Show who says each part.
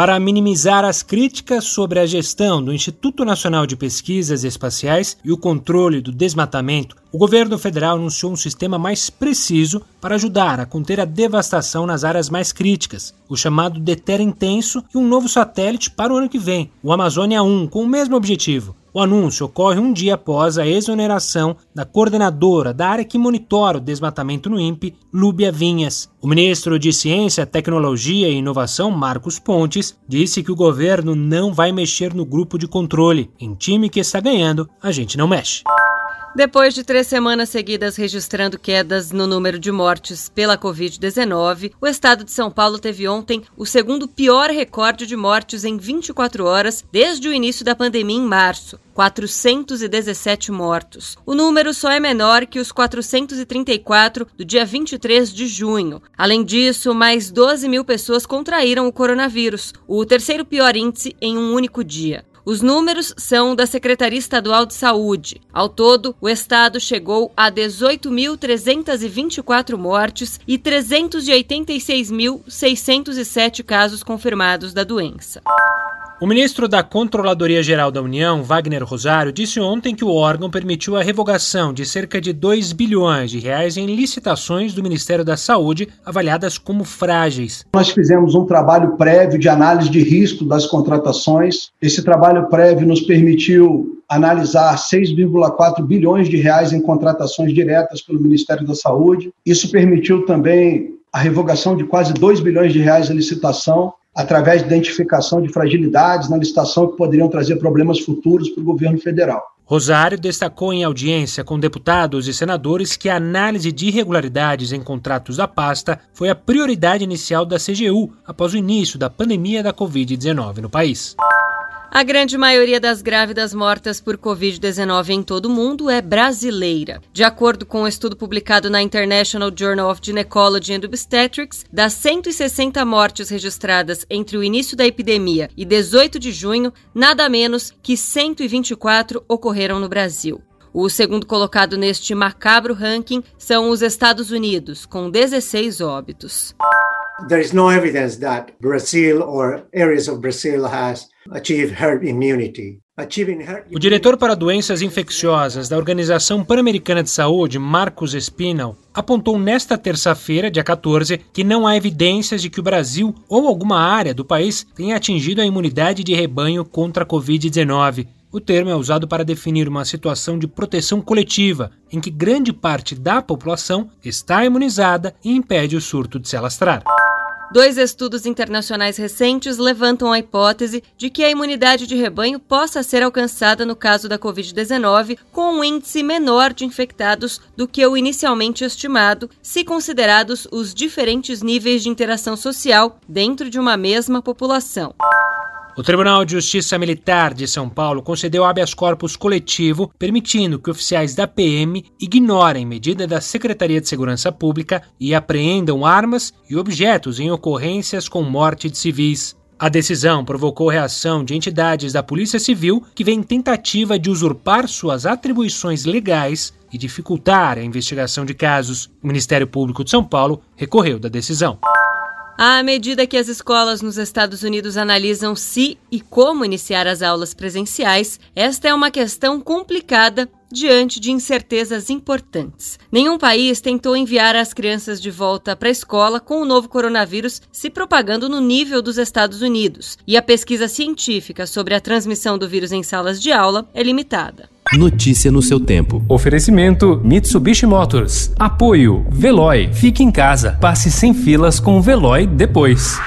Speaker 1: Para minimizar as críticas sobre a gestão do Instituto Nacional de Pesquisas Espaciais e o controle do desmatamento, o governo federal anunciou um sistema mais preciso para ajudar a conter a devastação nas áreas mais críticas, o chamado Deter Intenso e um novo satélite para o ano que vem, o Amazônia 1, com o mesmo objetivo. O anúncio ocorre um dia após a exoneração da coordenadora da área que monitora o desmatamento no INPE, Lúbia Vinhas. O ministro de Ciência, Tecnologia e Inovação, Marcos Pontes, disse que o governo não vai mexer no grupo de controle. Em time que está ganhando, a gente não mexe.
Speaker 2: Depois de três semanas seguidas registrando quedas no número de mortes pela Covid-19, o estado de São Paulo teve ontem o segundo pior recorde de mortes em 24 horas desde o início da pandemia em março. 417 mortos. O número só é menor que os 434 do dia 23 de junho. Além disso, mais 12 mil pessoas contraíram o coronavírus, o terceiro pior índice em um único dia. Os números são da Secretaria Estadual de Saúde. Ao todo, o estado chegou a 18.324 mortes e 386.607 casos confirmados da doença.
Speaker 1: O ministro da Controladoria Geral da União, Wagner Rosário, disse ontem que o órgão permitiu a revogação de cerca de 2 bilhões de reais em licitações do Ministério da Saúde avaliadas como frágeis.
Speaker 3: Nós fizemos um trabalho prévio de análise de risco das contratações. Esse trabalho prévio nos permitiu analisar 6,4 bilhões de reais em contratações diretas pelo Ministério da Saúde. Isso permitiu também a revogação de quase 2 bilhões de reais em licitação através de identificação de fragilidades na licitação que poderiam trazer problemas futuros para o governo federal.
Speaker 1: Rosário destacou em audiência com deputados e senadores que a análise de irregularidades em contratos da pasta foi a prioridade inicial da CGU após o início da pandemia da Covid-19 no país.
Speaker 2: A grande maioria das grávidas mortas por Covid-19 em todo o mundo é brasileira. De acordo com um estudo publicado na International Journal of Gynecology and Obstetrics, das 160 mortes registradas entre o início da epidemia e 18 de junho, nada menos que 124 ocorreram no Brasil. O segundo colocado neste macabro ranking são os Estados Unidos, com 16 óbitos.
Speaker 4: There is no evidence that Brazil or areas of Brazil has.
Speaker 1: O diretor para doenças infecciosas da Organização Pan-Americana de Saúde, Marcos Espinal, apontou nesta terça-feira, dia 14, que não há evidências de que o Brasil ou alguma área do país tenha atingido a imunidade de rebanho contra a Covid-19. O termo é usado para definir uma situação de proteção coletiva, em que grande parte da população está imunizada e impede o surto de se alastrar.
Speaker 2: Dois estudos internacionais recentes levantam a hipótese de que a imunidade de rebanho possa ser alcançada no caso da Covid-19 com um índice menor de infectados do que o inicialmente estimado, se considerados os diferentes níveis de interação social dentro de uma mesma população.
Speaker 1: O Tribunal de Justiça Militar de São Paulo concedeu habeas corpus coletivo, permitindo que oficiais da PM ignorem medida da Secretaria de Segurança Pública e apreendam armas e objetos em ocorrências com morte de civis. A decisão provocou reação de entidades da Polícia Civil que vem tentativa de usurpar suas atribuições legais e dificultar a investigação de casos. O Ministério Público de São Paulo recorreu da decisão.
Speaker 2: À medida que as escolas nos Estados Unidos analisam se e como iniciar as aulas presenciais, esta é uma questão complicada diante de incertezas importantes. Nenhum país tentou enviar as crianças de volta para a escola com o novo coronavírus se propagando no nível dos Estados Unidos, e a pesquisa científica sobre a transmissão do vírus em salas de aula é limitada.
Speaker 5: Notícia no seu tempo.
Speaker 6: Oferecimento Mitsubishi Motors. Apoio Veloy. Fique em casa. Passe sem filas com o Veloy depois.